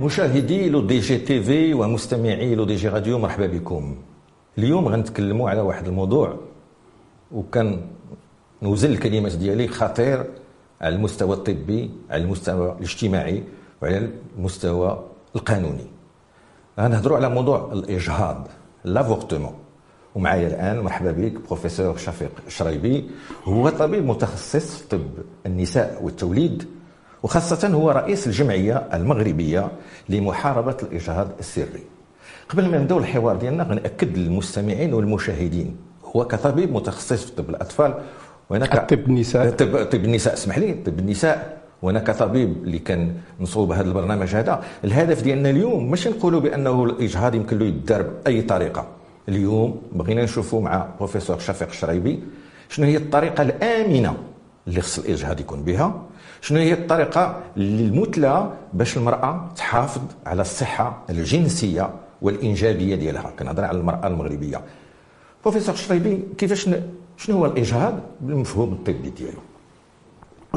مشاهدي Le DJ TV ومستمعي Le DJ Radio مرحبا بكم. اليوم غنتكلموا على واحد الموضوع وكان نوزن الكلمات ديالي خطير على المستوى الطبي على المستوى الاجتماعي وعلى المستوى القانوني. غنهضروا على موضوع الإجهاض l'avortement ومعايا الآن مرحبا بك بروفيسور شفيق شريبي. هو طبيب متخصص في طب النساء والتوليد. وخاصة هو رئيس الجمعية المغربية لمحاربة الإجهاض السري. قبل ما نبداو الحوار ديالنا غنأكد للمستمعين والمشاهدين. هو كطبيب متخصص في طب الأطفال وأنا ك... طب النساء. طب, طب النساء اسمح لي طب النساء. وأنا كطبيب اللي كان نصوب هذا البرنامج هذا. الهدف ديالنا اليوم ماشي نقولوا بأنه الإجهاض يمكن له يدار باي طريقة. اليوم بغينا نشوفوا مع بروفيسور شفيق الشريبي شنو هي الطريقة الآمنة اللي خص الإجهاض يكون بها. شنو هي الطريقة المثلى باش المرأة تحافظ على الصحة الجنسية والإنجابية ديالها؟ كنهضر على المرأة المغربية. بروفيسور شريبي كيفاش شنو هو الإجهاض بالمفهوم الطبي ديالو؟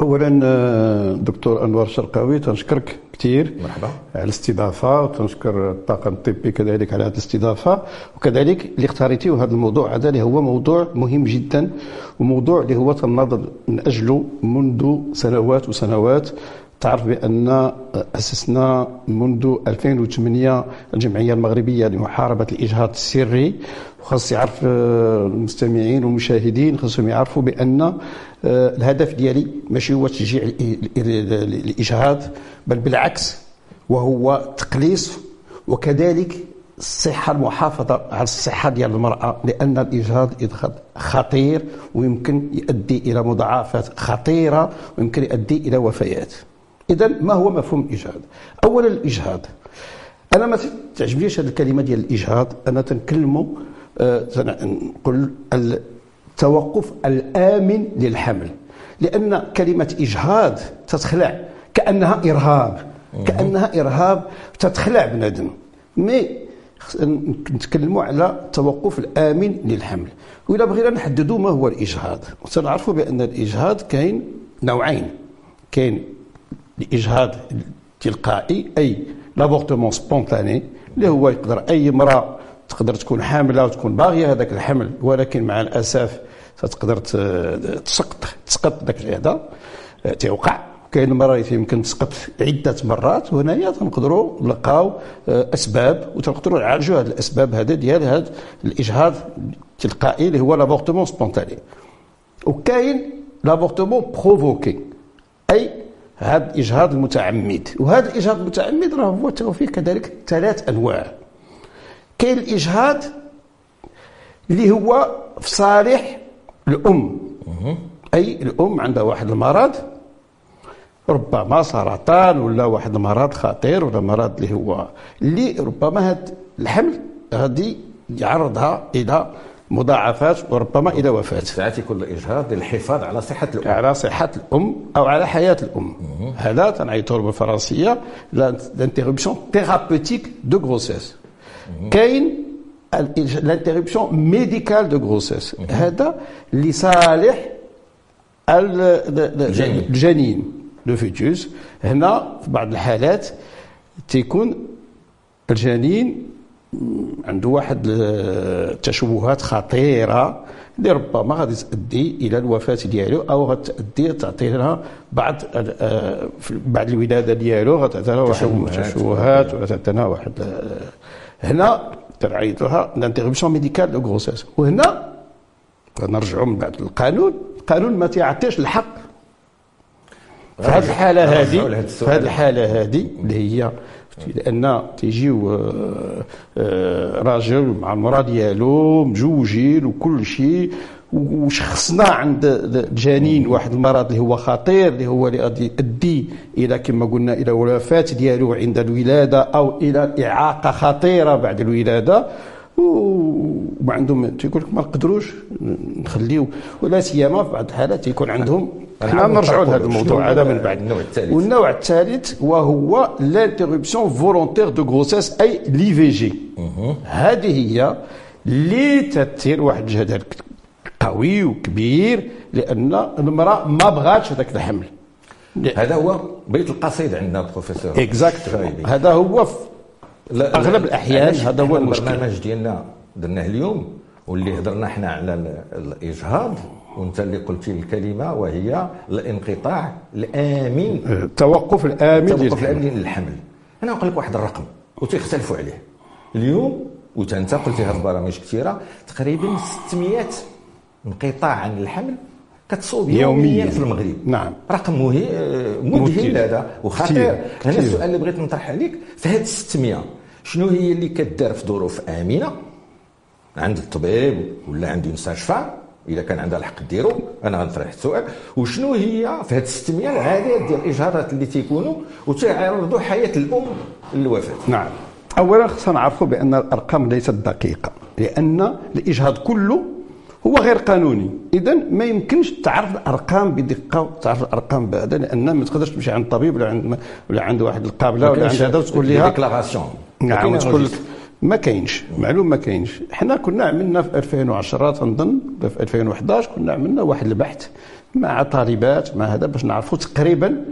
اولا آه، دكتور انور شرقاوي تنشكرك كثير مرحبا. على الاستضافة وتنشكر الطاقم الطبي كذلك على هذه الاستضافة. وكذلك اللي اختاريتيه هذا الموضوع هذا اللي هو موضوع مهم جدا وموضوع اللي هو تناضل من أجله منذ سنوات وسنوات. تعرف بأن أسسنا منذ 2008 الجمعية المغربية لمحاربة الإجهاض السري. وخاص يعرف آه، المستمعين والمشاهدين خاصهم يعرفوا بأن آه، الهدف ديالي ماشي هو تشجيع الإجهاض بل بالعكس وهو تقليص وكذلك الصحة المحافظة على الصحة ديال المرأة لأن الإجهاض إجهاض خطير ويمكن يؤدي إلى مضاعفات خطيرة ويمكن يؤدي إلى وفيات. إذا ما هو مفهوم الإجهاض؟ أولا الإجهاض. أنا ما تعجبنيش هذه الكلمة ديال الإجهاض. أنا تنكلموا آه، نقول التوقف الآمن للحمل. لأن كلمة إجهاض تتخلع كأنها إرهاب. كأنها إرهاب تتخلع بنادم. مي نتكلموا على التوقف الآمن للحمل. وإذا بغينا نحددوا ما هو الإجهاض. سنعرفوا بأن الإجهاض كاين نوعين. كاين الاجهاض تلقائي أي لابورتمون سبونتاني اللي هو يقدر أي امرأة تقدر تكون حاملة وتكون باغية هذاك الحمل ولكن مع الأسف تقدر تسقط تسقط ذاك هذا تيوقع. كاين مرات يمكن تسقط عدة مرات وهنايا تنقدروا نلقاو أسباب وتنقدروا نعالجوا هذه الأسباب هذا ديال هذا الإجهاض التلقائي اللي هو l'avortement spontané. وكاين l'avortement provoqué أي هذا الاجهاض المتعمد. وهذا الإجهاض المتعمد راه هو فيه كذلك ثلاث أنواع. كاين الإجهاض اللي هو في صالح الأم. أي الأم عندها واحد المرض ربما سرطان ولا واحد المرض خطير ولا مرض اللي هو اللي ربما هذا الحمل غادي يعرضها إلى مضاعفات وربما إلى وفاة. ساعات يكون الاجهاض للحفاظ على صحة الأم. على صحة الأم أو على حياة الأم. هذا تنعيطوا بالفرنسيه l'interruption thérapeutique de grossesse كاين l'interruption médicale de grossesse هذا لصالح الجنين. le fœtus هنا في بعض الحالات تيكون الجنين عنده واحد التشوهات خطيرة اللي ربما غادي تؤدي إلى الوفاة ديالو أو غتؤدي تعطي لها بعض آه، بعد الولاده ديالو غتعطي لها واحد التشوهات وغتعطي لها واحد هنا تنعيط لها l'interruption médicale de grossesse. وهنا نرجعوا من بعد القانون. القانون ما تيعطيش الحق. في هذه الحالة هذه في هذه الحالة هذه اللي هي لأن تيجيو راجل مع المراه ديالو مجوجين وكل شيء وشخصنا عند الجنين واحد المرض اللي هو خطير اللي هو اللي غادي يؤدي إلى كما قلنا إلى الوفاه ديالو عند الولاده أو إلى اعاقه خطيره بعد الولاده وما عندهم تيقول لك ما نقدروش نخليو ولا سيما في بعض الحالات يكون عندهم إحنا نرجعوا لهذا الموضوع هذا؟ من بعد النوع الثالث. والنوع الثالث وهو l'interruption volontaire de grossesse أي l'IVG. هذه هي اللي تثير واحد الجدل قوي وكبير لأن المرأة ما بغاتش هذاك الحمل. هذا هو بيت القصيد عندنا بروفيسور. اكزاكت هذا هو في أغلب الأحيان هذا هو المشكل البرنامج ديالنا درناه اليوم واللي هضرنا حنا على الإجهاض وأنت اللي قلتي الكلمة وهي الانقطاع الآمن. التوقف الآمن التوقف الآمن للحمل. أنا نقول لك واحد الرقم وتيختلفوا عليه. اليوم وأنت قلتي هذه البرامج كثيرة تقريبا 600 انقطاع عن الحمل كتصوب يوميا, يوميا. في المغرب. نعم. رقم مذهل هذا. وخطير هنا السؤال اللي بغيت نطرح عليك في هذه 600 شنو هي اللي كدار في ظروف آمنة؟ عند الطبيب ولا عند المستشفى؟ إذا كان عندها الحق ديرو أنا غنطرح السؤال. وشنو هي في هذه 600 العادات ديال الإجهاضات اللي تيكونوا وتيعرضوا حياة الأم للوفاة؟ نعم. اولا خصنا نعرفوا بأن الأرقام ليست دقيقة لأن الإجهاض كله هو غير قانوني. اذا ما يمكنش تعرف الأرقام بدقة وتعرف الأرقام بهذا لأن ما تقدرش تمشي عند طبيب ولا عند ولا عند واحد القابلة ولا عند هذا وتقول لها نعم وتقول لك ما كاينش معلوم ما كاينش. حنا كنا عملنا في 2010 تنظن في 2011 كنا عملنا واحد البحث مع طالبات مع هذا باش نعرفوا تقريبا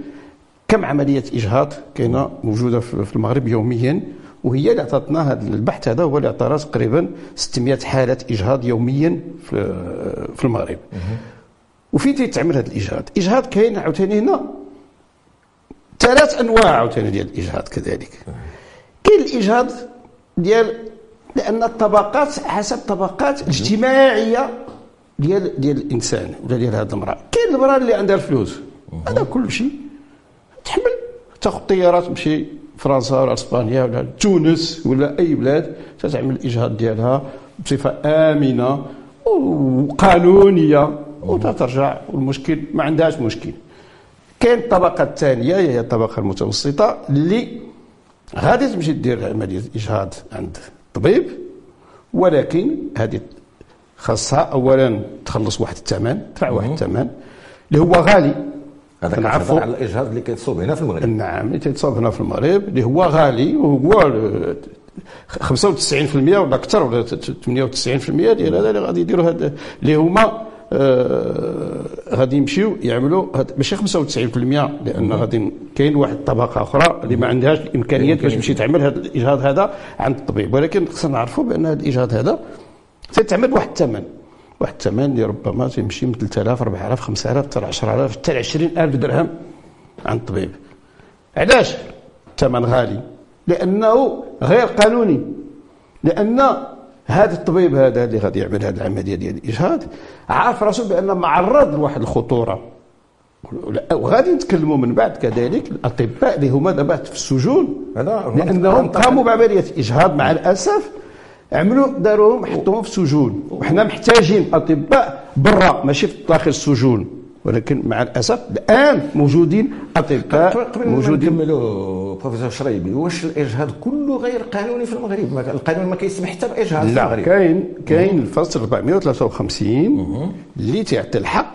كم عملية إجهاض كاينة موجودة في المغرب يوميا. وهي اللي عطاتنا هذا البحث هذا هو اللي عطانا تقريبا 600 حاله إجهاض يوميا في في المغرب. وفين تيتعمل هذا الإجهاض؟ الاجهاض كاين عاوتاني هنا. ثلاث أنواع عاوتاني ديال الإجهاض كذلك. كاين الإجهاض ديال لأن الطبقات حسب طبقات اجتماعية ديال ديال الإنسان ولا ديال هذه المرأة. كاين المرأة اللي عندها الفلوس. هذا كل شيء. تحمل. تاخذ طيارات تمشي فرنسا ولا إسبانيا ولا تونس ولا أي بلاد تتعمل الإجهاض ديالها بصفة آمنة وقانونية. وتترجع والمشكل ما عندهاش مشكل. كاين الطبقه الثانية هي الطبقة المتوسطة اللي غادي تمشي دير عمليه اجهاض عند الطبيب ولكن هذه خاصها اولا تخلص واحد الثمن تدفع واحد الثمن اللي هو غالي. هذا كنعرفوا على الاجهاض اللي كيتصوب هنا في المغرب. نعم اللي كيتصوب هنا في المغرب اللي هو غالي وهو 95% ولا أكثر ولا 98% ديال هذا اللي غادي يديروا هذا اللي هما غادي يمشيو يعملوا ماشي 95% لأن غادي كاين واحد الطبقه أخرى اللي ما عندهاش الإمكانيات باش تمشي تعمل هذا الإجهاض هذا عند الطبيب. ولكن خصنا نعرفوا بأن هذا الإجهاض هذا تتعمل بواحد الثمن. واحد الثمن اللي ربما تيمشي من 3000 4000 5000 حتى 10000 حتى 20000 درهم عند الطبيب. علاش؟ الثمن غالي. لأنه غير قانوني. لأن هذا الطبيب هذا اللي غادي يعمل هذه العملية ديال الإجهاض عارف راسه بأن معرض لواحد الخطورة. وغادي نتكلموا من بعد كذلك الأطباء اللي هما دابا في السجون لأنهم قاموا بعملية اجهاض مع الأسف عملوا داروهم حطوهم في سجون وحنا محتاجين أطباء برا ماشي في داخل السجون. ولكن مع الأسف الآن موجودين أطباء قبل موجودين. نكملوا بروفيسور شريبي واش الإجهاض كله غير قانوني في المغرب؟ القانون ما كيسمح حتى باجهاض لا في المغرب. كاين كاين الفصل 453 اللي تعطي الحق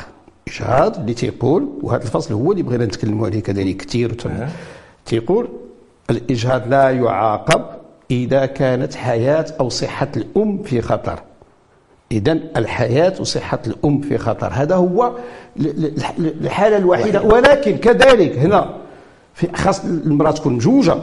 إجهاض اللي تيقول وهذا الفصل هو اللي بغينا نتكلموا عليه كذلك كثير تيقول الإجهاض لا يعاقب إذا كانت حياة أو صحة الأم في خطر. إذا الحياة وصحة الأم في خطر. هذا هو الحالة الوحيدة. ولكن كذلك هنا في خاص المرأة تكون مجوجة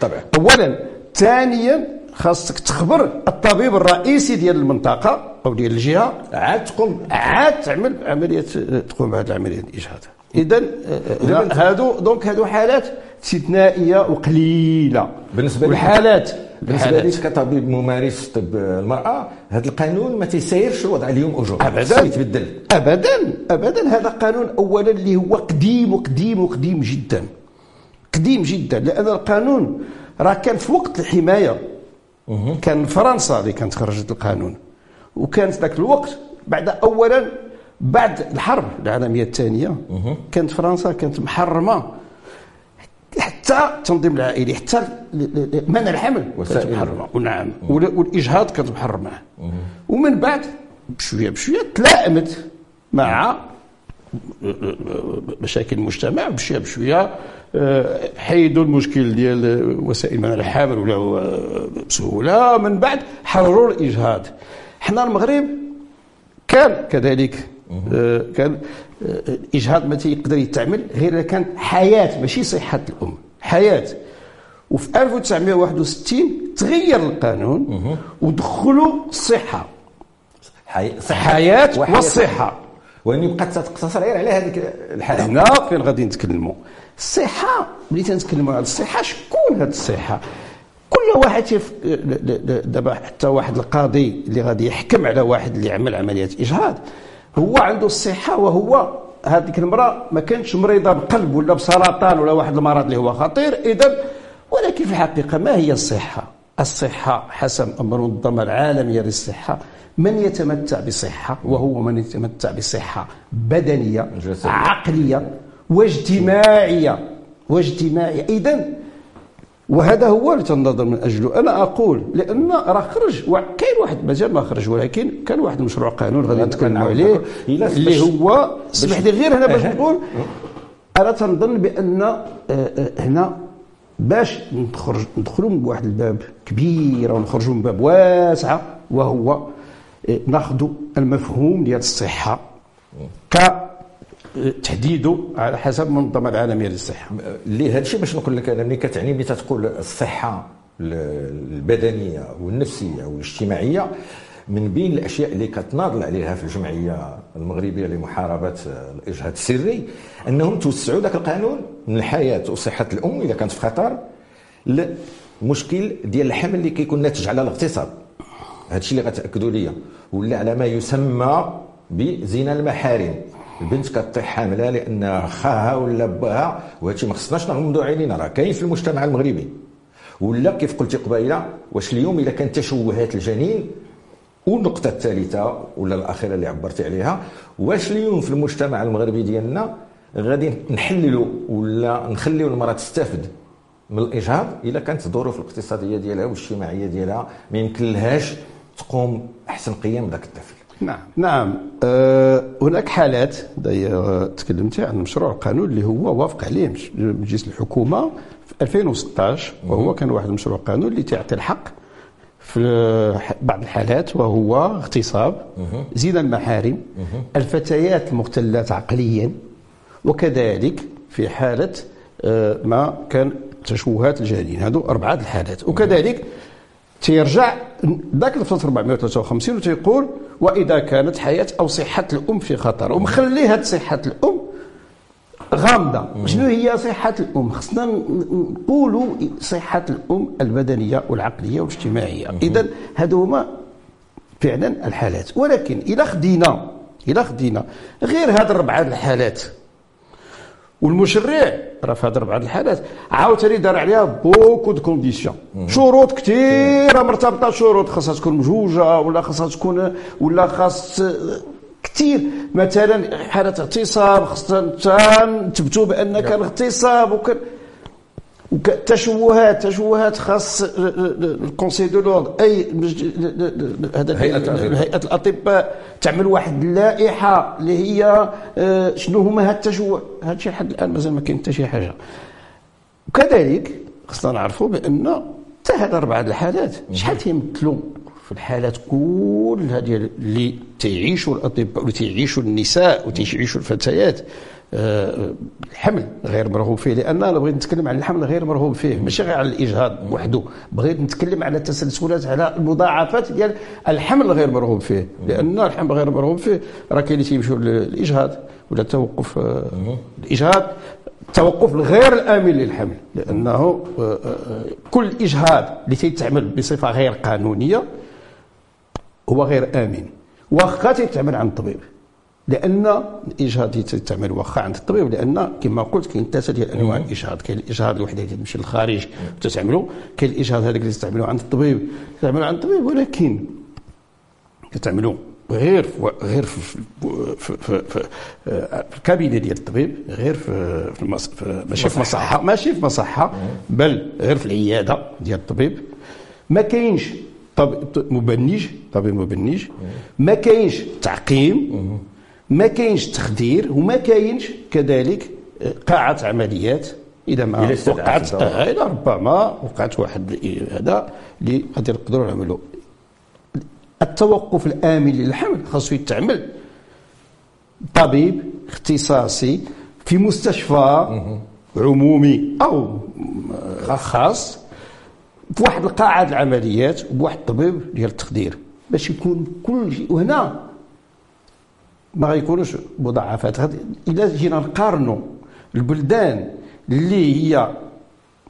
طبعا. أولا ثانيا خاصك تخبر الطبيب الرئيسي ديال المنطقة أو ديال الجهة. عاد تقوم. عاد تعمل عملية تقوم بهذه العملية الإجهاض. إذا آه، هادو donc هادو حالات استثنائية وقليلة. بالنسبة والحالات بالنسبة لك كطبيب ممارس طب المرأة هذا القانون ما تيسيرش الوضع اليوم au jour ابدا. يتبدل ابدا. ابدا. هذا قانون اولا اللي هو قديم وقديم وقديم جدا. قديم جدا. لأن القانون راه كان في وقت الحماية. كان فرنسا اللي كانت خرجت القانون. وكان في ذاك الوقت بعد اولا بعد الحرب العالمية الثانية كانت فرنسا كانت محرمة. حتى التنظيم العائلي حتى منع الحمل كانت محرمة. ونعم. والإجهاض كانت محرمة. ومن بعد بشوية بشوية تلائمت مع مشاكل المجتمع. بشوية بشوية آه، حيدوا المشكل ديال وسائل منع الحمل ولا بسهولة. من بعد حرروا الإجهاض. حنا المغرب كان كذلك كان آه، الاجهاض ما تيقدر يتعمل غير إذا كان حياة ماشي صحة الأم حياة. وفي 1961 تغير القانون ودخلوا الصحه حي... حياة. والصحه واني بقات تقتصر غير على هذيك الحالة. هنا فين غادي نتكلموا؟ الصحه ملي تنتكلموا على الصحة شكون هاد الصحة؟ كل واحد شاف دابا حتى واحد القاضي اللي غادي يحكم على واحد اللي عمل عمليه إجهاض. هو عنده الصحة وهو هذيك المراه ما كانتش مريضة بقلب ولا بسرطان ولا واحد المرض اللي هو خطير اذا ولكن في الحقيقة ما هي الصحة؟ الصحة حسب المنظمه العالميه للصحة من يتمتع بصحة وهو من يتمتع بصحة بدنية جسدية. عقلية واجتماعية واجتماعية اذا وهذا هو اللي تنتظر من أجله. أنا أقول لأن راه خرج كاين واحد مازال ما خرج ولكن كان واحد المشروع قانون غادي نتكلموا عليه اللي هو اسمح لي غير هنا باش. نقول أنا تنظن بأن آه، آه، هنا باش نخرج ندخلوا من واحد الباب كبير ونخرجوا من باب واسعه وهو آه، ناخذ المفهوم ديال الصحة ك تحديده على حسب المنظمه العالمية للصحة. اللي هذا الشيء باش نقول لك أنا ملي كتعني ملي تقول الصحة البدنية والنفسية والاجتماعية من بين الأشياء اللي كتناضل عليها في الجمعية المغربية لمحاربة الاجهاض السري أنهم توسعوا ذاك القانون من الحياة وصحة الأم إذا كانت في خطر للمشكل ديال الحمل اللي كيكون ناتج على الاغتصاب. هذا الشيء اللي غتأكدوا لي ولا على ما يسمى بزنا المحارم. البنت كطيح حاملة لأن خاها ولا باها وهذا الشيء ما خصناش نغمضوا عينينا راه كاين في المجتمع المغربي. ولا كيف قلتي قبيلة واش اليوم اذا كان تشوهات الجنين والنقطة الثالثة ولا الأخيرة اللي عبرتي عليها واش اليوم في المجتمع المغربي ديالنا غادي نحللوا ولا نخليو المرأة تستافد من الإجهاض إذا كانت الظروف الاقتصادية ديالها والاجتماعية ديالها ما يمكن لهاش تقوم أحسن قيام ذاك الطفل نعم. نعم. أه هناك حالات داير تكلمت عن مشروع القانون اللي هو وافق عليه مجلس الحكومة في 2016 وهو كان واحد المشروع قانون اللي تعطي الحق في بعض الحالات وهو اغتصاب زنا المحارم الفتيات المختلات عقليا وكذلك في حالة آه، ما كان تشوهات الجنين هذو أربعة الحالات. وكذلك تيرجع ذاك الفصل 453 وتيقول وإذا كانت حياة أو صحة الأم في خطر. ومخلي هاد صحة الأم غامضة. شنو هي صحة الأم؟ خصنا نقولوا صحة الأم البدنية والعقلية والاجتماعية. إذا هادو هما فعلا الحالات. ولكن إلى خدينا إلى خدينا غير هاد الربعة الحالات والمشرع راه في هاد الربعه الحالات. عاوتاني دار عليها beaucoup de conditions. شروط كثيره مرتبطة شروط خاصها تكون مجوجة ولا خاصها تكون ولا خاص كثير مثلا حالة اغتصاب خاصنا نثبتوا بان كان اغتصاب وكان وك- تشوهات تشوهات خاص ال conseil de l'ordre أي. هيئة الأطباء. تعمل واحد اللائحة اللي هي آه، شنو هما هاد التشوه. هذا الشيء لحد الآن مازال ما كاين حتى شي حاجة. وكذلك خصنا نعرفوا بأن حتى هاد أربعة الحالات شحال تيمثلوا في الحالات كلها ديال اللي تعيشوا الأطباء واللي تعيشوا النساء وتعيشوا الفتيات؟ الحمل غير مرغوب فيه لأن أنا بغيت نتكلم عن الحمل غير مرغوب فيه ماشي غير على الإجهاض وحده بغيت نتكلم على التسلسلات على المضاعفات ديال الحمل غير مرغوب فيه لأن الحمل غير مرغوب فيه راه كاين اللي تيمشيو للإجهاض ولا التوقف آه، الإجهاض التوقف الغير الآمن للحمل لأنه آه، آه، كل إجهاض اللي تيتعمل بصفة غير قانونية هو غير آمن واخا تيتعمل عند الطبيب لأن الإجهاض اللي تتعمل واخا عند الطبيب لأن كما قلت كاين ثلاثة ديال انواع الاجهاض كاين الإجهاض الوحدة اللي تمشي للخارج وتتعملوا كاين الإجهاض هذاك اللي تستعملوه عند الطبيب. تستعملوه عند الطبيب ولكن كتعملوا غير في غير في في, في, في, في, في الكابينة ديال الطبيب غير في, في, المص... في ماشي في مصحة. ماشي في مصحة بل غير في العيادة ديال الطبيب. ما كاينش طب... مبنج طبيب مبنج ما كاينش تعقيم. ما كاينش تخدير وما كاينش كذلك قاعة عمليات. إذا ما وقعت. آه، إلا ربما وقعت واحد هذا اللي غادي نقدروا نعملوا التوقف الآمن للحمل خاصو يتعمل. طبيب اختصاصي في مستشفى عمومي أو خاص. بواحد القاعه العمليات وبواحد الطبيب ديال التخدير. باش يكون كل شيء. وهنا ما غيكونوش مضاعفات. اذا جينا نقارنوا البلدان اللي هي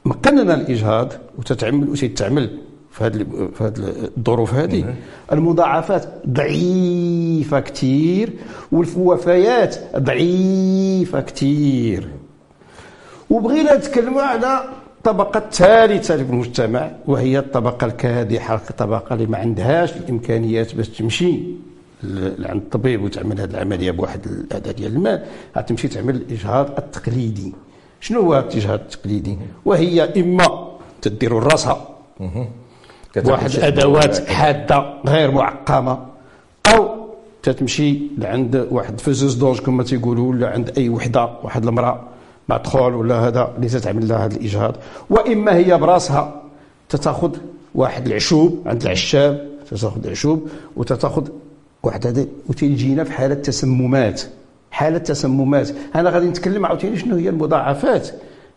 مقننه الاجهاض وتتعمل وتتعمل في هذه في هذه الظروف هذه. المضاعفات ضعيفة كثير والوفيات ضعيفة كثير وبغينا نتكلموا على الطبقة الثالثة في المجتمع وهي الطبقة الكادحة الطبقة اللي ما عندهاش الإمكانيات باش تمشي. عند الطبيب وتعمل هذه العملية بواحد الأداة ديال المال غتمشي تعمل الإجهاض التقليدي. شنو هو الإجهاض التقليدي؟ وهي إما تديروا راسها واحد الأدوات حادة غير معقمة أو تتمشي لعند واحد فزوز دوج كما تيقولوا ولا عند أي وحدة واحد المرأة مدخول ولا هذا اللي تتعمل لها هذا الإجهاض. وإما هي براسها تتاخذ واحد العشوب عند العشاب تتاخذ العشوب وتتاخذ واحد هذا وتيجينا في حالة تسممات. حالة تسممات. أنا غادي نتكلم عاوتاني شنو هي المضاعفات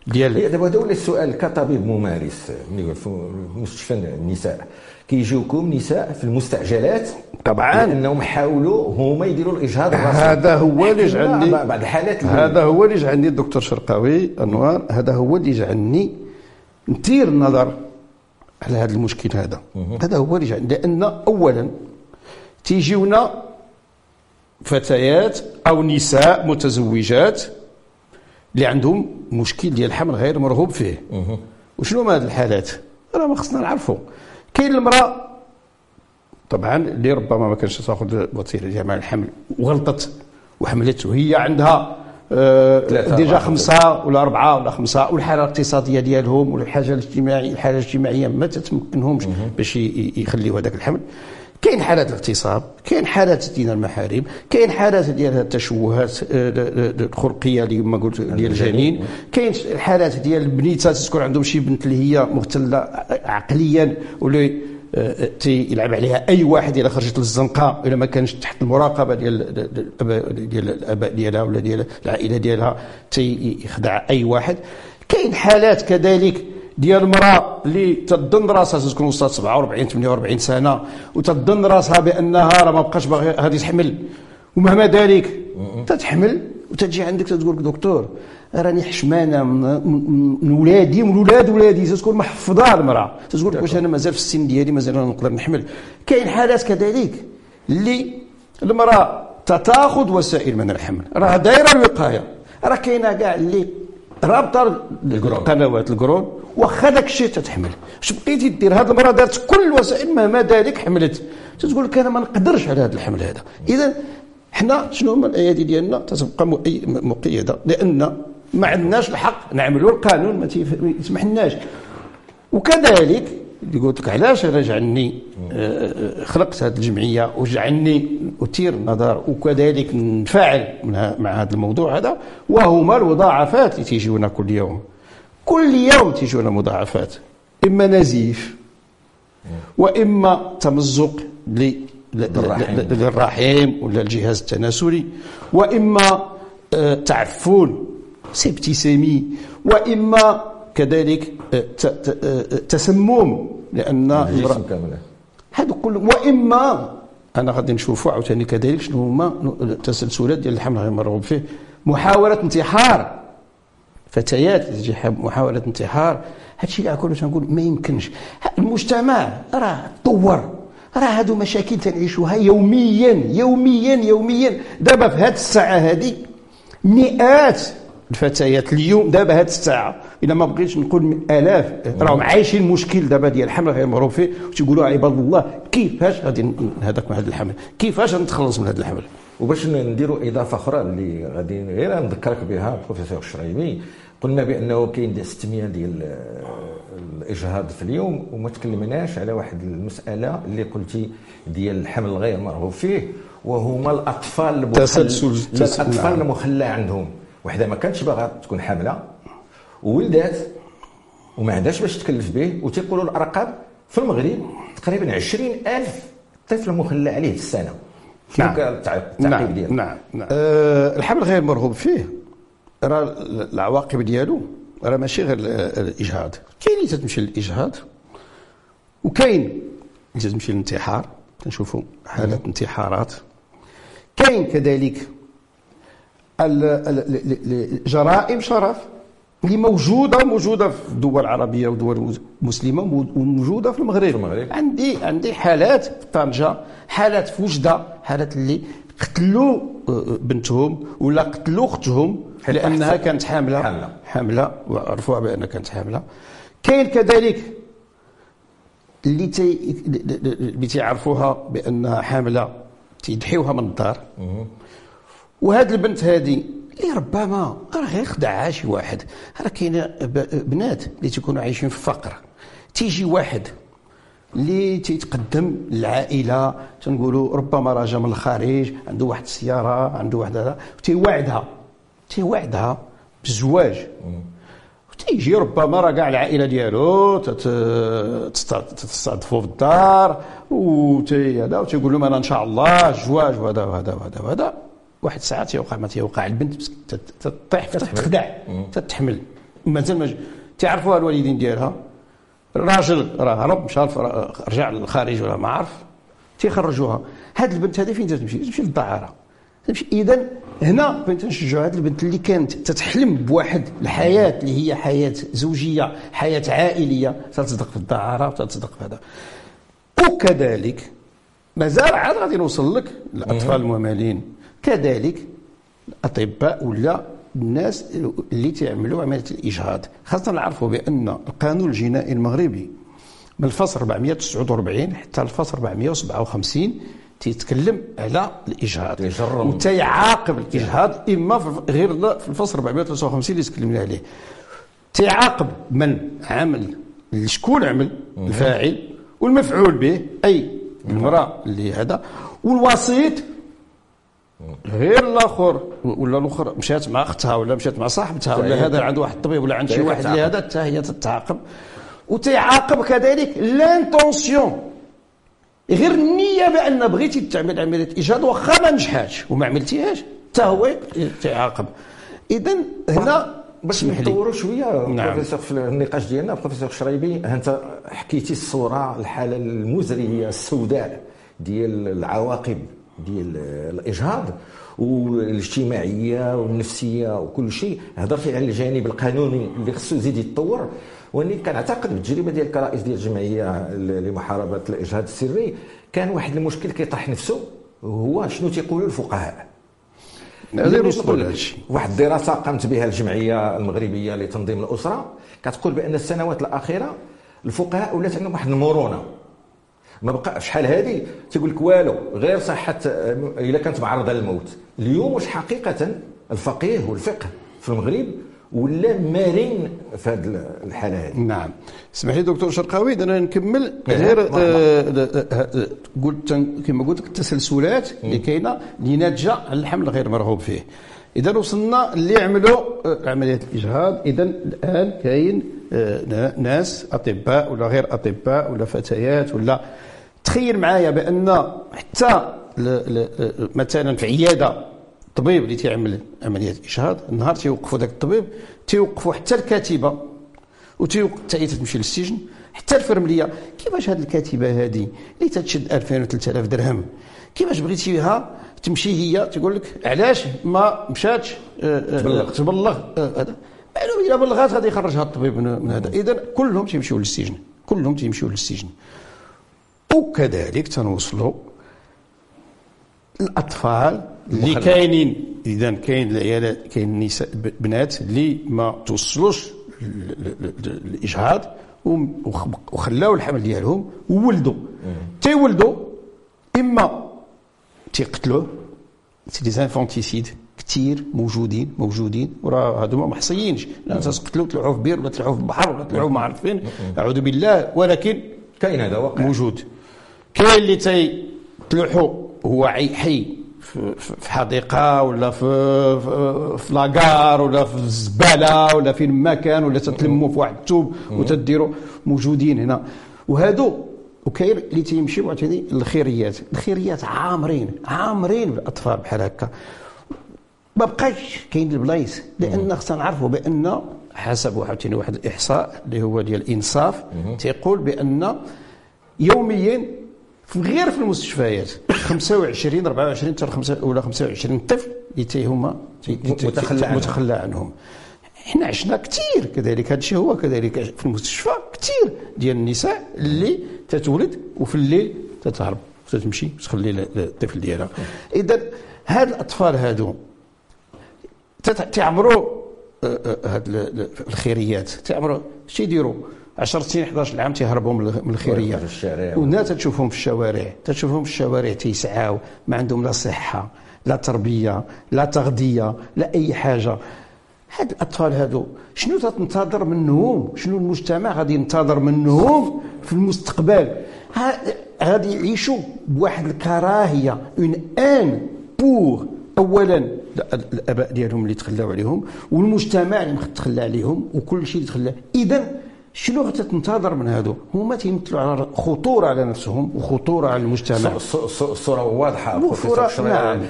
ديال دابا هذا ولا السؤال. كطبيب ممارس في مستشفى النساء. كيجيوكم نساء في المستعجلات طبعا. لانهم حاولوا هما يديروا الإجهاض هذا هو اللي جعلني بعض الحالات هذا هو اللي جعلني الدكتور شرقاوي أنوار. هذا هو اللي جعلني نثير النظر على هذا المشكل هذا. هذا هو اللي جعلني لأن اولا تيجيونا فتيات أو نساء متزوجات اللي عندهم مشكل ديال الحمل غير مرغوب فيه. وشنو هما هذه الحالات؟ راه ما خصنا نعرفوا كاين المرأة طبعا اللي ربما ما كانش تاخذ وسيلة جمع الحمل وغلطت وحملت وهي عندها آه ديجا خمسة ولا أربعة ولا خمسة والحالة الاقتصادية ديالهم والحاجة الاجتماعية الحالة الاجتماعية ما تتمكنهمش باش يخليوا هذاك الحمل. كاين حالات الاغتصاب كاين حالات ديال المحارم كاين حالات ديال التشوهات آه، الخلقيه اللي ما قلت ديال الجنين كاين الحالات ديال البنيتات تكون عندهم شي بنت اللي هي مختلة عقليا ولا آه، تيلعب عليها أي واحد إلا خرجت للزنقة إلا ما كانش تحت المراقبة ديال ديال الاباء ديالها ولا ديال العائلة ديالها تيخدع أي واحد. كاين حالات كذلك ديال المرأة اللي تظن راسها تكون وصلت 47 48 سنة وتظن راسها بأنها راه ما بقاش باغي غادي تحمل. ومهما ذلك تتحمل وتجي عندك تقول لك دكتور راني حشمانة من ولادي ومن ولاد ولادي. تكون محفظة المرأة. تقول لك واش أنا مازال في السن ديالي مازال نقدر نحمل. كاين حالات كذلك اللي المرأة تتاخذ وسائل من الحمل. راه دايرة الوقاية. راه كاينة كاع اللي رابطة القنوات القرون. واخا داك الشيء تتحمل. اش بقيتي دير هذه المراه دارت كل الوسائل مهما ذلك حملت. تتقول لك أنا ما نقدرش على هذا الحمل هذا. إذا حنا شنو هما الأيادي ديالنا؟ تتبقى مقيدة. لأن ما عندناش الحق نعملوا القانون ما يسمحلناش وكذلك اللي قلت لك علاش أنا جعلني آه، آه، خلقت هذه الجمعية وجعلني أثير النظر وكذلك نفعل مع هذا الموضوع هذا. وهما المضاعفات اللي تيجيونا كل يوم. كل يوم تيجونا مضاعفات. إما نزيف وإما تمزق للرحم ولا الجهاز التناسلي وإما آه، تعفن سيبتيسيمي وإما كذلك تسمم لأن هذا كله. وإما أنا غادي نشوفوا عاوتاني كذلك شنو هما التسلسلات ديال الحمل غير مرغوب فيه. محاولة انتحار. فتيات تجي محاولة انتحار. هادشي كاع كله تنقول ما يمكنش. المجتمع راه تطور. راه هادو مشاكل تنعيشوها يوميا يوميا يوميا. دابا في هاد الساعة هذه مئات الفتيات اليوم دابا هاد الساعة إلا ما بغيتش نقول آلاف راهم عايشين المشكل دابا ديال الحمل غير معروف فيه. وتيقولوا عباد الله كيفاش غادي هذاك هذا الحمل؟ كيفاش نتخلص من هذا الحمل؟ وباش نديروا إضافة أخرى اللي غادي غير نذكرك بها بروفيسور الشريمي قلنا بأنه كاين 600 ديال الإجهاض في اليوم وما تكلمناش على واحد المسألة اللي قلتي ديال الحمل غير مرغوب فيه وهما الأطفال تسلسل الأطفال المخلى عندهم. وحدة ما كانتش باغا تكون حاملة. وولدات وما عندهاش باش تكلف به. وتيقولوا الأرقام في المغرب تقريبا 20000 طفل مخلى عليه في السنة. نعم. التعقيب نعم ديالك نعم, نعم. أه الحمل غير مرغوب فيه. راه العواقب ديالو راه ماشي غير ال- الإجهاض. كاين اللي تتمشي للإجهاض وكاين اللي تتمشي للانتحار. كنشوفوا حالات انتحارات. كاين كذلك ال- ال- ال- ال- جرائم شرف اللي موجوده موجودة في الدول العربية ودول مسلمة وموجودة في المغرب. في المغرب. عندي عندي حالات في طنجة حالات في وجده حالات اللي قتلوا آه، بنتهم ولا قتلوا أختهم. لأنها كانت حاملة. حاملة. حاملة وعرفوها بأنها كانت حاملة. كاين كذلك اللي تي اللي تيعرفوها بأنها حاملة تيدحيوها من الدار. وهاد البنت هذه اللي ربما راه غير خدعها شي واحد راه كاينة ب- بنات اللي تيكونوا عايشين في فقر. تيجي واحد اللي تيتقدم للعائلة تنقولوا ربما راه جا من الخارج عنده واحد السيارة عنده واحد هذا تيوعدها تيوعدها بالزواج تيجي ربما راه كاع العائلة ديالو تستضفوا في الدار وتي هذا وتيقول لهم أنا إن شاء الله الزواج وهذا وهذا وهذا وهذا. واحد الساعة تيوقع ما تيوقع البنت تطيح تتخدع تتحمل. مازال ما تيعرفوها الوالدين ديالها؟ الراجل راه هرب مشى رجع للخارج ولا ما عرف تيخرجوها. هاد البنت هذه فين تمشي؟ تمشي للدعارة. تمشي. اذا هنا بغيت نشجعوا هاد البنت اللي كانت تتحلم بواحد الحياة اللي هي حياة زوجية حياة عائلية. تتصدق في الدعارة وتتصدق في هذا. وكذلك مازال عاد غادي نوصل لك الأطفال المهملين كذلك الأطباء ولا الناس اللي تعملوا عملية الإجهاض. خاصة نعرفوا بأن القانون الجنائي المغربي من الفصل 449 حتى الفصل 457 تيتكلم على الإجهاض. وتيعاقب الإجهاض إما غير في الفصل 453 اللي تكلمنا عليه. تعاقب من عمل شكون عمل؟ الفاعل والمفعول به أي المرأة اللي هذا. والوسيط غير الآخر. ولا الآخر مشات مع أختها ولا مشات مع صاحبتها ولا هذا عنده واحد الطبيب ولا عند شي واحد اللي. هذا حتى هي تتعاقب. وتيعاقب كذلك لانتونسيون. غير النية بأن بغيتي تعمل عملية اجهاض واخا ما نجحاتش وما عملتيهاش حتى هو تعاقب اذا هنا باش. نطوروا شوية نعم. بروفيسور في النقاش ديالنا بروفيسور شريبي أنت حكيتي الصورة الحالة المزرية السوداء ديال العواقب ديال الإجهاض والاجتماعية والنفسية وكل شيء هضرتي على الجانب القانوني اللي خصو يزيد يتطور واني كنعتقد بالتجربه ديالك كرئيس ديال الجمعية لمحاربة الاجهاض السري كان واحد المشكل كيطرح نفسه هو شنو تيقولوا الفقهاء. الشيء واحد الدراسة قامت بها الجمعية المغربية لتنظيم الأسرة كتقول بأن السنوات الأخيرة الفقهاء ولات عندهم واحد المرونة. ما بقى شحال هذه تيقول لك والو غير صحة إلا كانت معرضة للموت. اليوم واش حقيقة الفقيه والفقه في المغرب ولا مرن في هذه الحالة هذه نعم. اسمح لي دكتور شرقاوي أنا نكمل. إيه، غير. آه، آه، آه، قلت كما قلت لك التسلسلات اللي كاينة اللي ناتجة عن الحمل غير مرغوب فيه. إذا وصلنا اللي عملوا عملية الإجهاض. إذا الآن كاين نا- ناس أطباء ولا غير أطباء ولا فتيات ولا تخيل معايا بأن حتى مثلا في عيادة الطبيب اللي تيعمل عملية اجهاض النهار تيوقفوا ذاك الطبيب تيوقفوا حتى الكاتبة وتيوقف حتى هي تمشي للسجن حتى الفرملية. كيفاش هذه الكاتبة هذه اللي تتشد 2000 و 3000 درهم كيفاش بغيتيها تمشي هي تقول لك علاش ما مشاتش آه، آه، تبلغ. تبلغ. آه، هذا. معلوم اذا بلغات غادي يخرجها الطبيب من من هذا. اذا كلهم تيمشيو للسجن كلهم تيمشيو للسجن. وكذلك تنوصلوا الأطفال اللي. كاينين اذا كاين العيالات كاين نساء بنات اللي ما توصلوش الاجهاض وخلاو الحمل ديالهم وولدوا تيولدوا إما تيقتلوه c'est des infanticides كثير موجودين موجودين وراه هادو ما محصيينش. لا تقتلوا تلاحوا في بير ولا تلاحوا في البحر ولا تلاحوا ما عرف فين. أعوذ بالله ولكن كاين هذا واقع. موجود. كاين اللي تيطلعوا هو حي. في حديقة ولا في في- لاكار ولا في الزباله ولا فين ما كان ولا تتلموا في واحد الثوب وتديروا موجودين هنا. وهادو وكاين اللي تيمشيو عاوتاني الخيريات. الخيريات عامرين عامرين بالأطفال بحال هكا. ما بقاش كاين البلايص. لأن خصنا نعرفوا بأن حسب عاوتاني واحد الإحصاء اللي هو ديال الإنصاف تيقول بأن يوميا غير في المستشفيات. 25 24 ولا 25 طفل اللي هما متخلى عنهم. متخلى عنهم. إحنا عشنا كثير كذلك هذا الشيء هو كذلك في المستشفى كثير ديال النساء اللي تتولد وفي الليل تتهرب تتمشي تخلي الطفل ديالها. اذا هاد الأطفال هادو تعمروا آه، آه، هاد ال- ال- الخيريات تعمروا شي يديروا؟ 10 سنين 11 عام تيهربوا من ال- من الخيرية. في الشارع. والناس تشوفهم في الشوارع. تشوفهم في الشوارع تيسعاو ما عندهم لا صحة لا تربية لا تغذية لا أي حاجة. هاد الأطفال هادو شنو تنتظر منهم؟ شنو المجتمع غادي ينتظر منهم في المستقبل؟ غادي يعيشوا بواحد الكراهية une haine pour اولا. ال- الآباء ديالهم اللي تخلاو عليهم والمجتمع اللي تخلى عليهم وكل شيء اللي تخلى. اذا شنو غتنتظر من هادو؟ هما تيمثلوا على خطورة على نفسهم وخطورة على المجتمع. الص- الص- الصورة واضحة بروفيسور شراي- نعم.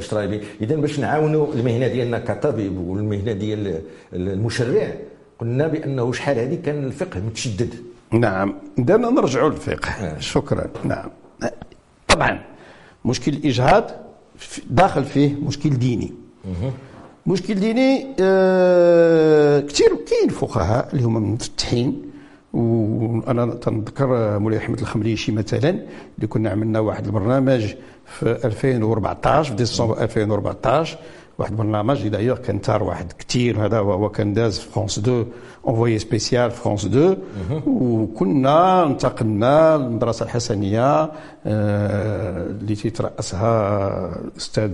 شرايبي اذا باش نعاونوا المهنة ديالنا كطبيب والمهنة ديال المشرع قلنا بأنه شحال هذه كان الفقه متشدد. نعم. دعنا نرجعوا للفقه. شكرا. نعم. طبعا مشكل الإجهاض داخل فيه مشكل ديني. مشكل ديني آه كثير كاين فقهاء اللي هما متفتحين وأنا تنذكر مولاي أحمد الخمريشي مثلا اللي كنا عملنا واحد البرنامج في 2014 في ديسمبر 2014 واحد البرنامج اللي دايوغ كان تار واحد كثير هذا هو كان داز في فرونس 2 Envoyé spécial في فرونس 2 وكنا انتقلنا للمدرسة الحسنية آه، اللي تيترأسها الاستاذ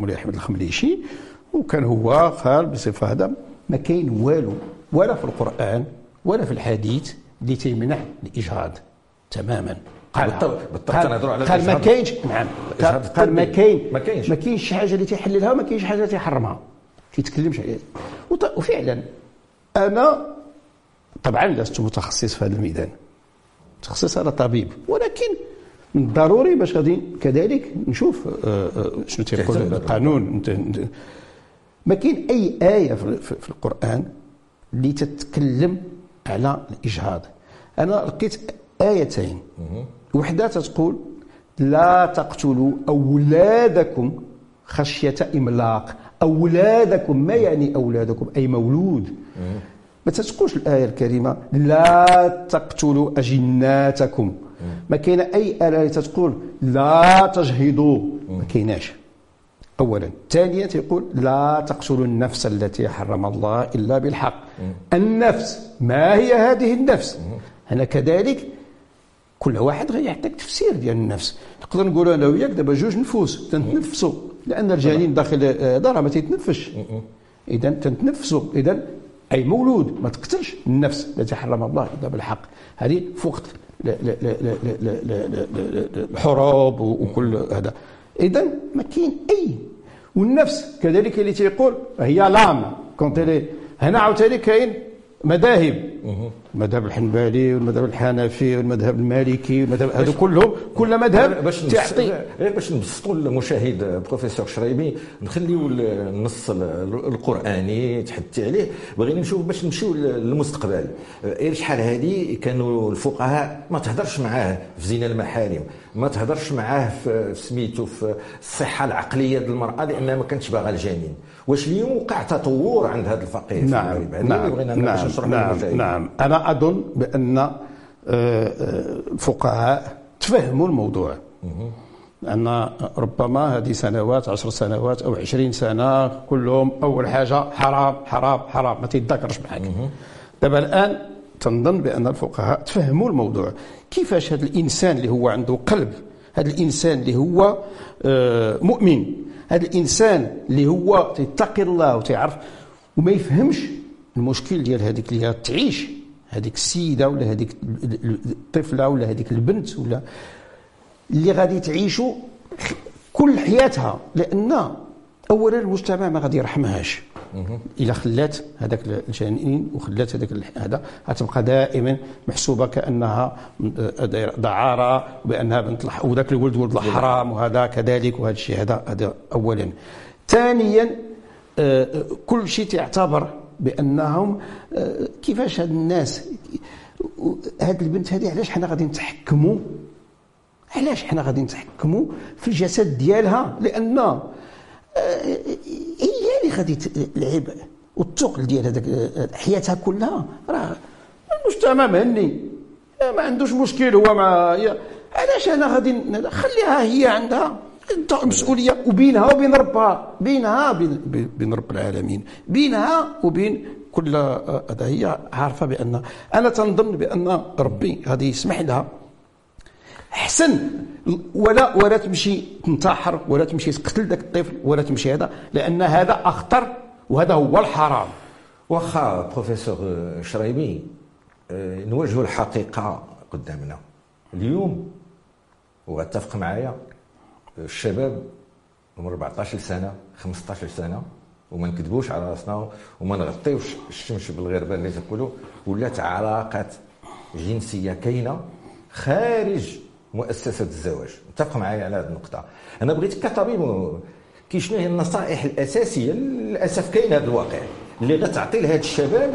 مولاي أحمد الخمليشي وكان هو قال بصفة هذا ما كاين والو ولا في القرآن ولا في الحديث اللي تيمنع الإجهاض تماما قال بالطبع- تنهضروا على قال ما. كاينش نعم قال, ما. كاين ما كاينش. ما كاينش شي حاجة اللي تيحللها وما كاينش حاجة اللي تيحرمها تيتكلمش عليها وفعلا أنا طبعا لست متخصص في هذا الميدان متخصص أنا طبيب ولكن من الضروري باش غادي كذلك نشوف آه، آه، شنو تيقول. القانون ما كاين أي آية في, في, في القرآن اللي تتكلم على الإجهاض. أنا لقيت آيتين. وحدة تقول لا تقتلوا أولادكم خشية إملاق. أولادكم ما يعني أولادكم؟ أي مولود. ما تتقولش الآية الكريمة لا تقتلوا أجناتكم. ما كاين أي آية تتقول لا تجهضوا ما كايناش. أولا ثانيا يقول لا تقتلوا النفس التي حرم الله إلا بالحق النفس ما هي هذه النفس أنا كذلك كل واحد غيعطيك تفسير ديال النفس نقدر نقول أنا وياك دابا جوج نفوس تنتنفسوا لأن الجنين داخل دار ما تيتنفسش اذا تنتنفسوا اذا اي مولود ما تقتلش النفس التي حرم الله الا بالحق هذه فوق الحروب وكل هذا اذا ما كاين أي. والنفس كذلك اللي تيقول هي لام. كونت هنا عاوتاني كاين مذاهب. المذهب الحنبلي والمذهب الحنفي والمذهب المالكي والمذهب هذو كلهم كل مذهب باش تعطي. غير باش نبسطوا المشاهد بروفيسور شريبي نخليو النص ال- القرآني تحدثي عليه. بغينا نشوف باش نمشيو للمستقبل. غير شحال هذه كانوا الفقهاء ما تهضرش معاه في زنا المحارم. ما تهضرش معاه في في سميتو في الصحة العقلية ديال المرأة لانها ما كانتش باغا الجنين. واش اليوم وقع تطور عند هذا الفقيه في نعم المغرب؟ هذه اللي نعم بغينا نعم نعم. نعم. أنا أظن بأن آه، آه، الفقهاء تفهموا الموضوع. أن ربما هذه سنوات عشر سنوات أو عشرين سنة كلهم أول حاجة حرام حرام حرام. ما تيتذكرش معك دابا الآن تنظن بأن الفقهاء تفهموا الموضوع. كيفاش هذا الإنسان اللي هو عنده قلب هذا الإنسان اللي هو آه، مؤمن هذا الإنسان اللي هو تيتقي الله وتيعرف وما يفهمش المشكل ديال هذيك اللي تعيش هذيك السيدة ولا هذيك الطفلة ولا هذيك البنت ولا اللي غادي تعيشوا كل حياتها لأن أولا المجتمع ما غادي يرحمهاش. إلا خلات هذاك الجنين وخلات هذاك هذا. غتبقى دائما محسوبة كأنها دعارة وبانها بنت وذاك الولد ولد الحرام وهذا كذلك وهذا الشيء. هذا هذا اولا. ثانيا آه، كل شيء تعتبر بأنهم آه، كيفاش هاد الناس هاد البنت هذه علاش حنا غادي نتحكموا؟ علاش حنا غادي نتحكموا في الجسد ديالها؟ لأن آه، هي اللي غادي تلعب والثقل ديال هذاك حياتها كلها. راه المجتمع مهني ما عندوش مشكل هو مع علاش أنا غادي خليها هي عندها؟ مسؤولية وبينها وبين ربها. بينها وبين بين رب العالمين. بينها وبين كل هذا هي عارفة بان أنا تنظن بأن ربي غادي يسمح لها. أحسن. ولا ولا تمشي تنتحر ولا تمشي تقتل ذاك الطفل ولا تمشي هذا لأن هذا أخطر وهذا هو الحرام. واخا بروفيسور شريبي آه، نواجهوا الحقيقة قدامنا. اليوم وأتفق معايا الشباب من 14 سنة 15 سنة وما نكذبوش على راسنا وما نغطيوش الشمس بالغربه اللي تاكلوا ولات علاقات جنسية كاينة خارج مؤسسة الزواج. متفق معايا على هذه النقطة. أنا بغيت كطبيب كي شنو هي النصائح الأساسية للأسف كاين هذا الواقع. اللي غتعطي لهذا الشباب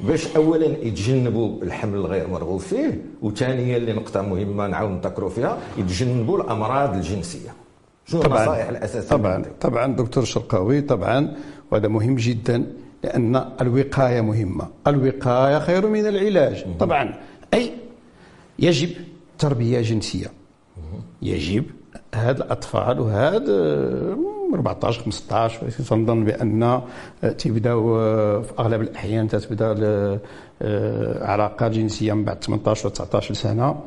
باش اولا يتجنبوا الحمل الغير مرغوب فيه وثانيا اللي نقطة مهمة نعاود نذكروا فيها يتجنبوا الأمراض الجنسية. شنو طبعا النصائح الأساسية؟ طبعا طبعا دكتور شرقاوي طبعا وهذا مهم جدا لأن الوقاية مهمة. الوقاية خير من العلاج. طبعا أي يجب تربيه جنسيه يجب هاد الأطفال وهاد 14 15 تنظن بأن آه، تبداو آه، في أغلب الأحيان تتبدأ آه، علاقات جنسية من بعد 18 و 19 سنة.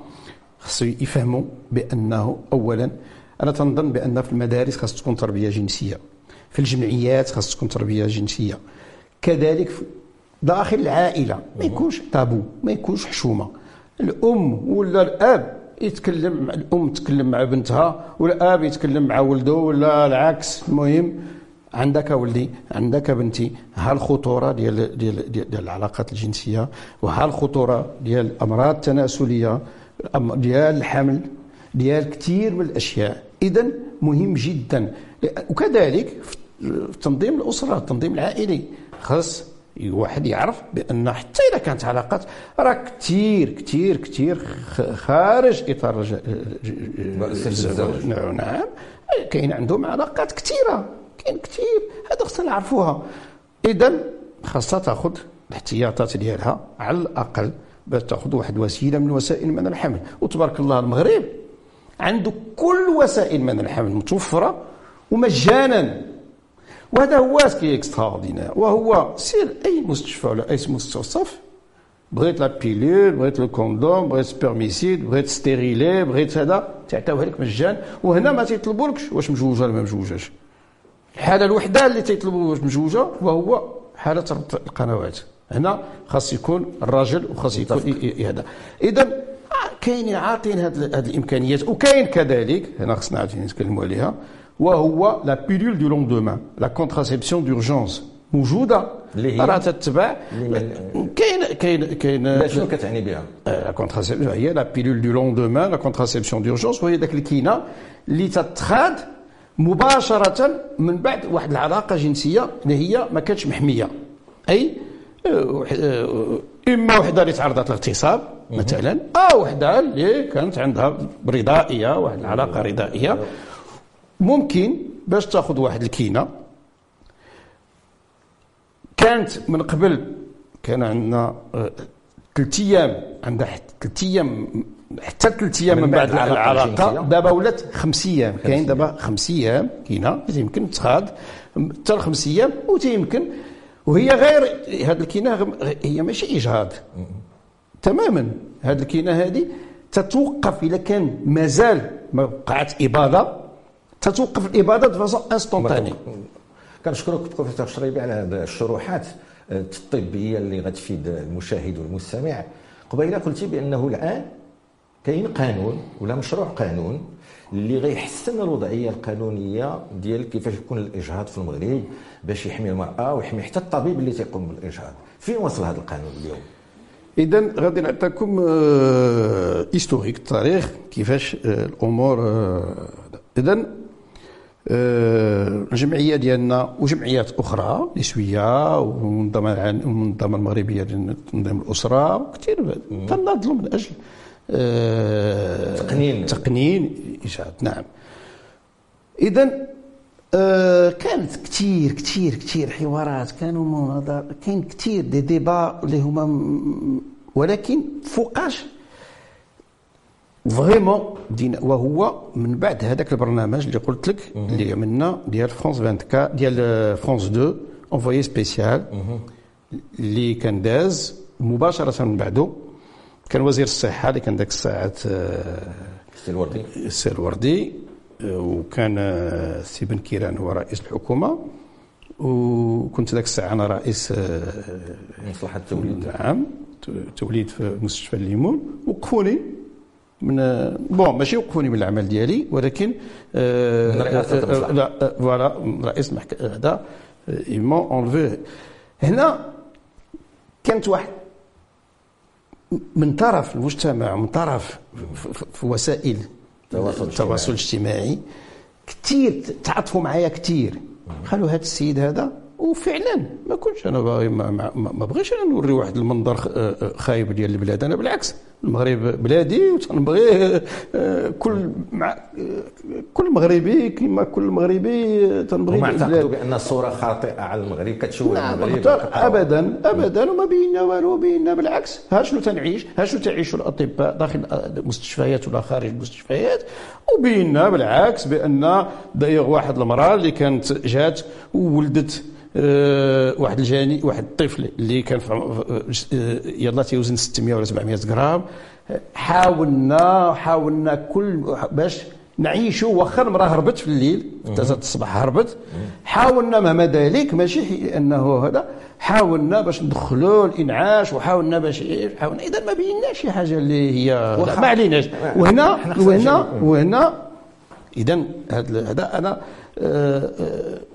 خصو يفهموا بأنه اولا أنا تنظن بأن في المدارس خاص تكون تربية جنسية. في الجمعيات خاص تكون تربية جنسية. كذلك داخل العائلة ما يكونش تابو ما يكونش حشومة. الأم ولا الأب يتكلم الأم تتكلم مع بنتها والاب يتكلم مع ولده ولا العكس. المهم عندك ولدي عندك بنتي ها الخطورة ديال ديال ديال العلاقات الجنسية وها الخطورة ديال الامراض التناسليه ديال الحمل ديال كثير من الأشياء. إذا مهم جدا. وكذلك في تنظيم الأسرة التنظيم العائلي خاص واحد يعرف بأن حتى اذا كانت علاقات راه كثير كثير كثير خارج إطار الزواج. نعم كاين عندهم علاقات كثيره كاين كثير هذا خصنا نعرفوها. اذا خاصها تأخذ الاحتياطات ديالها على الأقل باش تأخذ واحد وسيلة من وسائل من الحمل. وتبارك الله المغرب عنده كل وسائل من الحمل متوفرة ومجانا. وهذا هو ce qui est extraordinaire وهو سير أي مستشفى ولا أي مستوصف بغيت la pilule بغيت ال condom بغيت spermicide بغيت stérilet بغيت هذا تعطيوها لك مجان وهنا ما تيطلبولكش واش مجوجة ولا ما مجوجاش. الحالة الوحدة اللي تيطلبوا واش مجوجة وهو حالة ربط القنوات. هنا خاص يكون الراجل وخاص يكون هذا. إذا كاينين عاطين هذه الإمكانيات وكاين كذلك هنا خصنا نتكلموا عليها. وهو la pilule du lendemain la contraception d'urgence موجودة. اللي هي؟ راه تتبع كاين كاين كاين شنو كتعني بها؟ la contraception هي la pilule du lendemain la contraception d'urgence وهي ذاك الكينة اللي تتخاد مباشرة من بعد واحد العلاقة جنسية اللي هي ما كانتش محمية. أي؟ إما وحدة اللي تعرضت للاغتصاب مثلا أو وحدة اللي كانت عندها رضائية واحد العلاقة رضائية. ممكن باش تاخذ واحد الكينة. كانت من قبل كان عندنا ثلاث أيام عندها ثلاث أيام حتى ثلاث أيام من بعد العلاقه دابا ولات خمس أيام كاين دابا خمس أيام كاينة يمكن تخاض حتى خمس أيام وتيمكن وهي غير هذه الكينة هي ماشي إجهاض. تماما. هذه الكينة هذه تتوقف اذا كان مازال ما وقعت إباضة. تتوقف الإبادة فاسون انستونتاني كنشكرك بروفيسور شريبي على هذه الشروحات الطبيه اللي غتفيد المشاهد والمستمع. قبيلة قلتي بأنه الآن كاين قانون ولا مشروع قانون اللي غيحسن الوضعية القانونية ديال كيفاش يكون الإجهاض في المغرب باش يحمي المرأة ويحمي حتى الطبيب اللي تيقوم بالإجهاض. فين وصل هذا القانون اليوم؟ اذا غادي نعطيكم هيستوريك التاريخ كيفاش الأمور اذا الجمعيه ديالنا وجمعيات أخرى نسوية والمنظمه المنظمه المغربية لتنظيم الأسرة كثير تناضلوا من أجل تقنين. تقنين الإجهاض. نعم. اذا آه كانت كثير كثير كثير حوارات كانوا مناظر كاين كثير دي ديبا اللي هما ولكن فوقاش vraiment دينا وهو من بعد هذاك البرنامج اللي قلت لك اللي عملنا ديال فرونس 24 ديال فرونس 2 Envoyé spécial اللي كان داز مباشره من بعده كان وزير الصحه اللي كان ذاك الساعات السي الوردي السي الوردي وكان سي بن كيران هو رئيس الحكومة وكنت ذاك الساعة أنا رئيس مصلحه التوليد نعم توليد في مستشفى الليمون وقفوني من bon ماشي وقفوني من العمل ديالي ولكن المصلحه la voilà رئيس هذا ايمون اونلفي هنا كانت واحد من طرف المجتمع من طرف في وسائل التواصل الاجتماعي كثير تعاطفوا معايا كثير قالوا هذا السيد هذا وفعلا ما كنتش أنا باغي ما, ما, ما بغيش أنا نوري واحد المنظر خايب ديال البلاد. أنا بالعكس المغرب بلادي وتنبغي كل مع كل مغربي كما كل مغربي تنبغي وما اعتقدوا بأن الصورة خاطئة على المغرب كتشوه نعم المغرب. ابدا ابدا. وما بينا والو بينا بالعكس. ها شنو تنعيش؟ ها شنو تعيشوا الأطباء داخل المستشفيات ولا خارج المستشفيات وبينا بالعكس بأن دايغ واحد المرأة اللي كانت جات وولدت واحد الجاني واحد الطفل اللي كان في يلا تيوزن 600 ولا 700 غرام. حاولنا حاولنا كل باش نعيشوا واخا المرأة هربت في الليل ثلاثة الصباح هربت. حاولنا مهما ذلك ماشي انه هذا. حاولنا باش ندخلوا الانعاش وحاولنا باش حاولنا. إذا ما بيناش شي حاجة اللي هي ما عليناش. وهنا وهنا وهنا إذا هذا أنا آه آه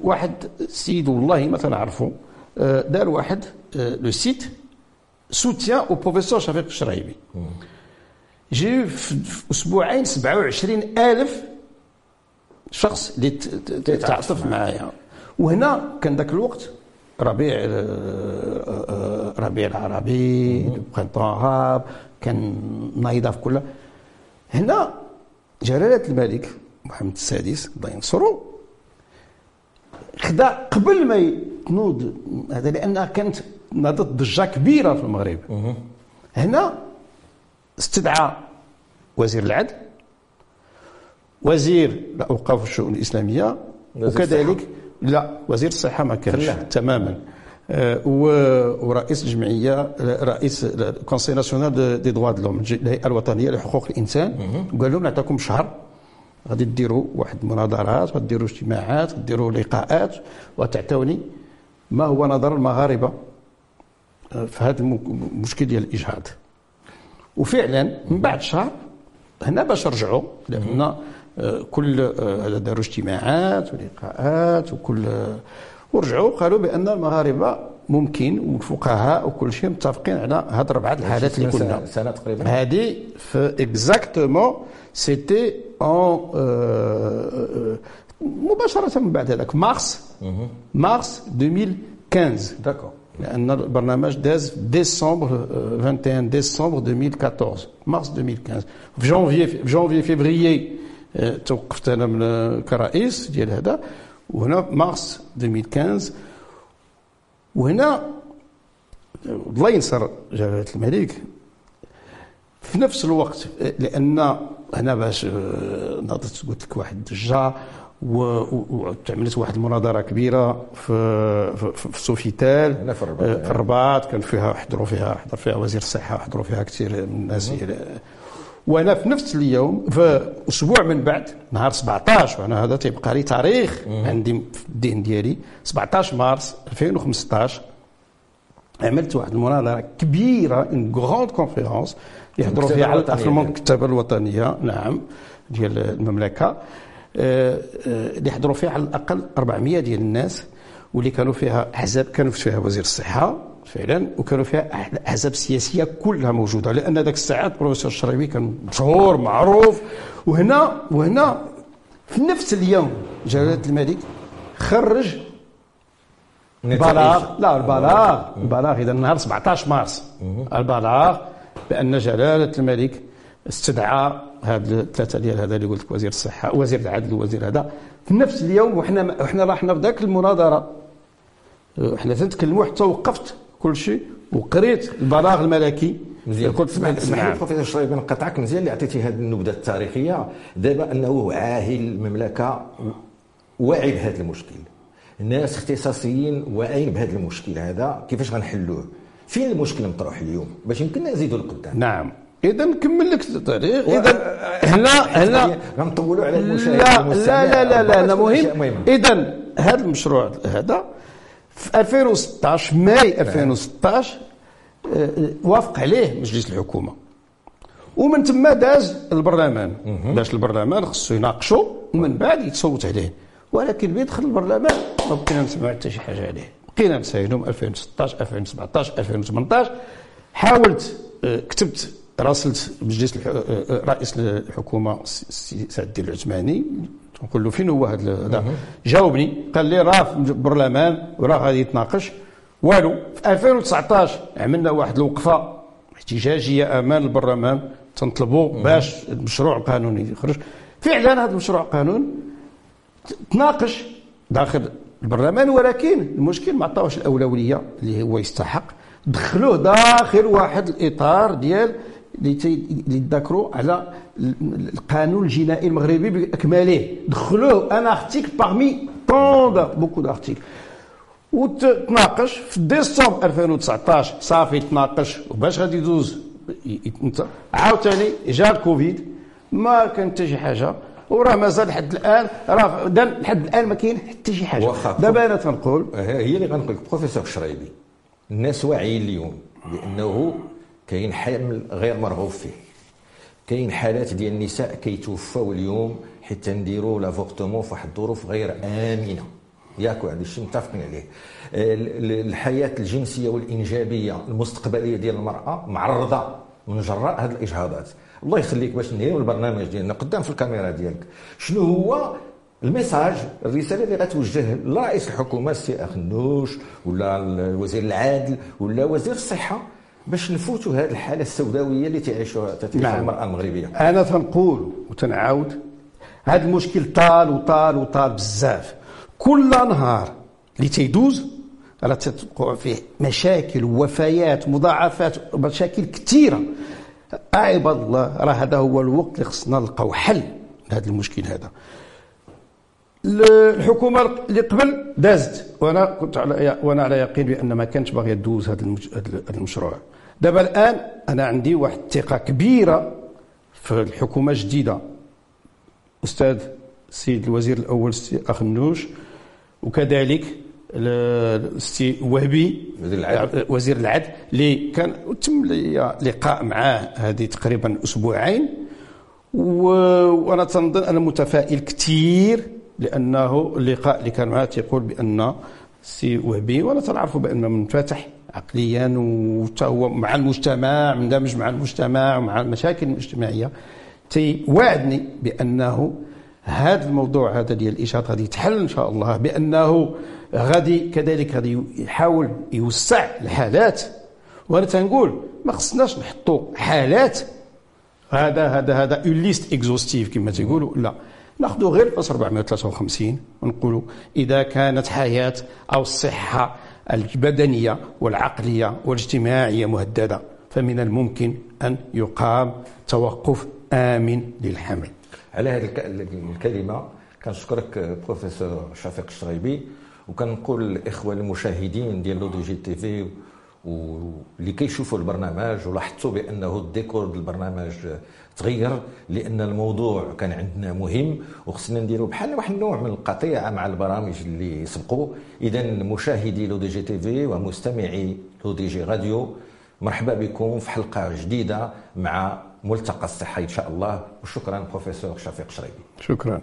واحد السيد والله ما تنعرفه آه دار واحد le site soutien au professeur شفيق الشرايبي j'ai eu في أسبوعين 27 ألف شخص اللي تعاطف معايا. وهنا كان ذاك الوقت ربيع ربيع العربي printemps كان نايضة في كلها هنا جلالة الملك محمد السادس الله ينصرو خدا قبل ما تنوض هذا لأنها كانت ناضت ضجة كبيرة في المغرب. هنا استدعى وزير العدل وزير الأوقاف والشؤون الإسلامية وكذلك لا وزير الصحة ما كانش تماما. آه ورئيس الجمعية رئيس الكونسي ناسيونال دي دوا دلوم الهيئه الوطنية لحقوق الإنسان. وقال لهم نعطيكم شهر. غادي ديروا واحد المناظرات غديروا اجتماعات غديروا لقاءات وتعطوني ما هو نظر المغاربة في هذا المشكل ديال الإجهاض. وفعلا من بعد شهر هنا باش رجعوا لأن كل هذا داروا اجتماعات ولقاءات وكل ورجعوا قالوا بأن المغاربة ممكن والفقهاء وكل شيء متفقين على هاد اربعه الحالات اللي كنا. سنه تقريبا. هذه في اكزاكتومون c'était en مباشرة من بعد هذاك. مارس. مارس 2015 d'accord لأن البرنامج داز ديسمبر 21 ديسمبر 2014 مارس 2015 في جونفي في janvier février توقفت أنا من كرئيس ديال هذا. وهنا مارس 2015 وهنا الله ينصر جلالة الملك. في نفس الوقت لأن هنا باش ناضت قلت لك واحد الضجه وتعملت واحد المناظرة كبيرة في في, في سوفيتال. هنا في الرباط في الرباط كان فيها حضروا فيها حضر فيها وزير الصحة حضروا فيها كثير من الناس وأنا في نفس اليوم في أسبوع من بعد نهار 17 وأنا هذا تيبقى لي تاريخ عندي في الدين ديالي 17 مارس 2015 عملت واحد المناظرة كبيرة une grande conférence يحضروا فيها على في المكتبه الوطنية نعم ديال المملكة. آه، آه، اللي حضروا فيها على الأقل 400 ديال الناس واللي كانوا فيها أحزاب كانوا فيها وزير الصحة فعلا وكانوا فيها أحزاب سياسية كلها موجودة. لأن ذاك الساعات البروفيسور الشريبي كان مشهور معروف. وهنا وهنا في نفس اليوم جلالة الملك خرج البلاغ لا البلاغ. البلاغ إذا نهار 17 مارس. البلاغ بأن جلالة الملك استدعى هاد الثلاثة ديال هذا اللي قلت لك وزير الصحة وزير العدل وزير هذا. في نفس اليوم وحنا إحنا رحنا في ذاك المناظرة. إحنا تنتكلموا حتى وقفت كل شيء وقريت البلاغ الملكي. مزيان. كنت اسمح لي نعم. بروفيسور شريف نقطعك مزيان اللي عطيتي هذه النبذة التاريخية. دابا أنه عاهل المملكة واعي بهذا المشكل. الناس اختصاصيين واعيين بهذا المشكل هذا؟ كيفاش غنحلوه؟ فين المشكل مطروح اليوم؟ باش يمكن نزيدوا لقدام نعم. إذا نكمل لك التاريخ إذا هنا هنا غنطولوا على المشاهد لا لا لا لا لا مهم. إذا هذا المشروع هذا في 2016 ماي 2016 آه، وافق عليه مجلس الحكومة. ومن ثم داز البرلمان. باش البرلمان خصو يناقشوا ومن بعد يتصوت عليه. ولكن بيدخل البرلمان. ما بقينا نسمعوا حتى شي حاجة عليه. بقينا نسايلهم 2016 2017 2018 حاولت آه، كتبت راسلت مجلس آه، رئيس الحكومة سعد الدين العثماني. نقول له فين هو هذا؟ جاوبني. قال لي راه في البرلمان وراه غادي يتناقش. والو في 2019 عملنا واحد الوقفة احتجاجية أمام البرلمان. تنطلبوا باش المشروع القانوني يخرج. فعلا هذا المشروع القانون تناقش داخل البرلمان. ولكن المشكل ما عطاوش الأولوية اللي هو يستحق دخلوه داخل واحد الإطار ديال اللي تذكروا على القانون الجنائي المغربي باكمله دخلوه un article parmi tant beaucoup d'articles وتناقش في ديسمبر 2019 صافي تناقش. وباش غادي يدوز عاوتاني جا الكوفيد ما كان حتى شي حاجة. وراه مازال لحد الآن راه لحد الآن ما كاين حتى شي حاجة. دابا أنا تنقول هي اللي غنقول لك بروفيسور شرايبي الناس واعيين اليوم بأنه كاين حمل غير مرغوب فيه. كاين حالات ديال النساء كيتوفاو اليوم حيت تيديروا l'avortement في واحد الظروف غير آمنة. ياك هذا الشيء متفقين عليه. الحياة الجنسية والإنجابية المستقبلية ديال المرأة معرضة. من جراء هذه الإجهاضات. الله يخليك باش نديروا البرنامج ديالنا قدام في الكاميرا ديالك. شنو هو الميساج الرسالة اللي غتوجه لرئيس الحكومة السي اخنوش ولا وزير العدل ولا وزير الصحة باش نفوتوا هذه الحالة السوداوية اللي تعيشها تعيشها نعم. المرأة المغربية؟ أنا تنقول وتنعاود هذا المشكل طال وطال وطال بزاف. كل نهار اللي تيدوز راه تتوقع فيه مشاكل ووفيات مضاعفات مشاكل كثيرة. عباد الله راه هذا هو الوقت اللي خصنا نلقاو حل لهذا المشكل هذا. الحكومة اللي قبل دازت وأنا كنت على وأنا على يقين بأن ما كانتش باغيه تدوز هذا المشروع. دابا الآن أنا عندي واحد الثقة كبيرة في الحكومة الجديدة. أستاذ السيد الوزير الأول السي اخنوش وكذلك السي وهبي وزير العدل. اللي كان تم لي لقاء معاه هذه تقريبا أسبوعين. وأنا تنظن أنا متفائل كثير لأنه اللقاء اللي كان معاه تيقول بأن السي وهبي وأنا تنعرفوا بأنه منفتح عقليا وهو مع المجتمع مندمج مع المجتمع ومع المشاكل الاجتماعيه تيوعدني بأنه هذا الموضوع هذا ديال الإجهاض غادي يتحل إن شاء الله بأنه غادي كذلك غادي يحاول يوسع الحالات. وأنا تنقول ما خصناش نحطوا حالات. هذا هذا هذا une liste exhaustive كما تيقولوا لا. ناخذوا غير الفصل 453 ونقولوا إذا كانت حياة أو الصحة البدنية والعقلية والاجتماعية مهددة فمن الممكن أن يقام توقف آمن للحمل. على هذه الكلمة. كنشكرك بروفيسور شفيق الشريبي وكنقول للاخوه المشاهدين ديال L'ODJ TV واللي كيشوفوا البرنامج ولاحظتوا بأنه الديكور ديال البرنامج تغير لأن الموضوع كان عندنا مهم وخصنا نديروا بحال واحد النوع من القطيعة مع البرامج اللي سبقوا اذا مشاهدي L'ODJ TV ومستمعي L'ODJ Radio مرحبا بكم في حلقة جديدة مع ملتقى الصحة إن شاء الله. وشكرا بروفيسور شفيق شريبي. شكرا.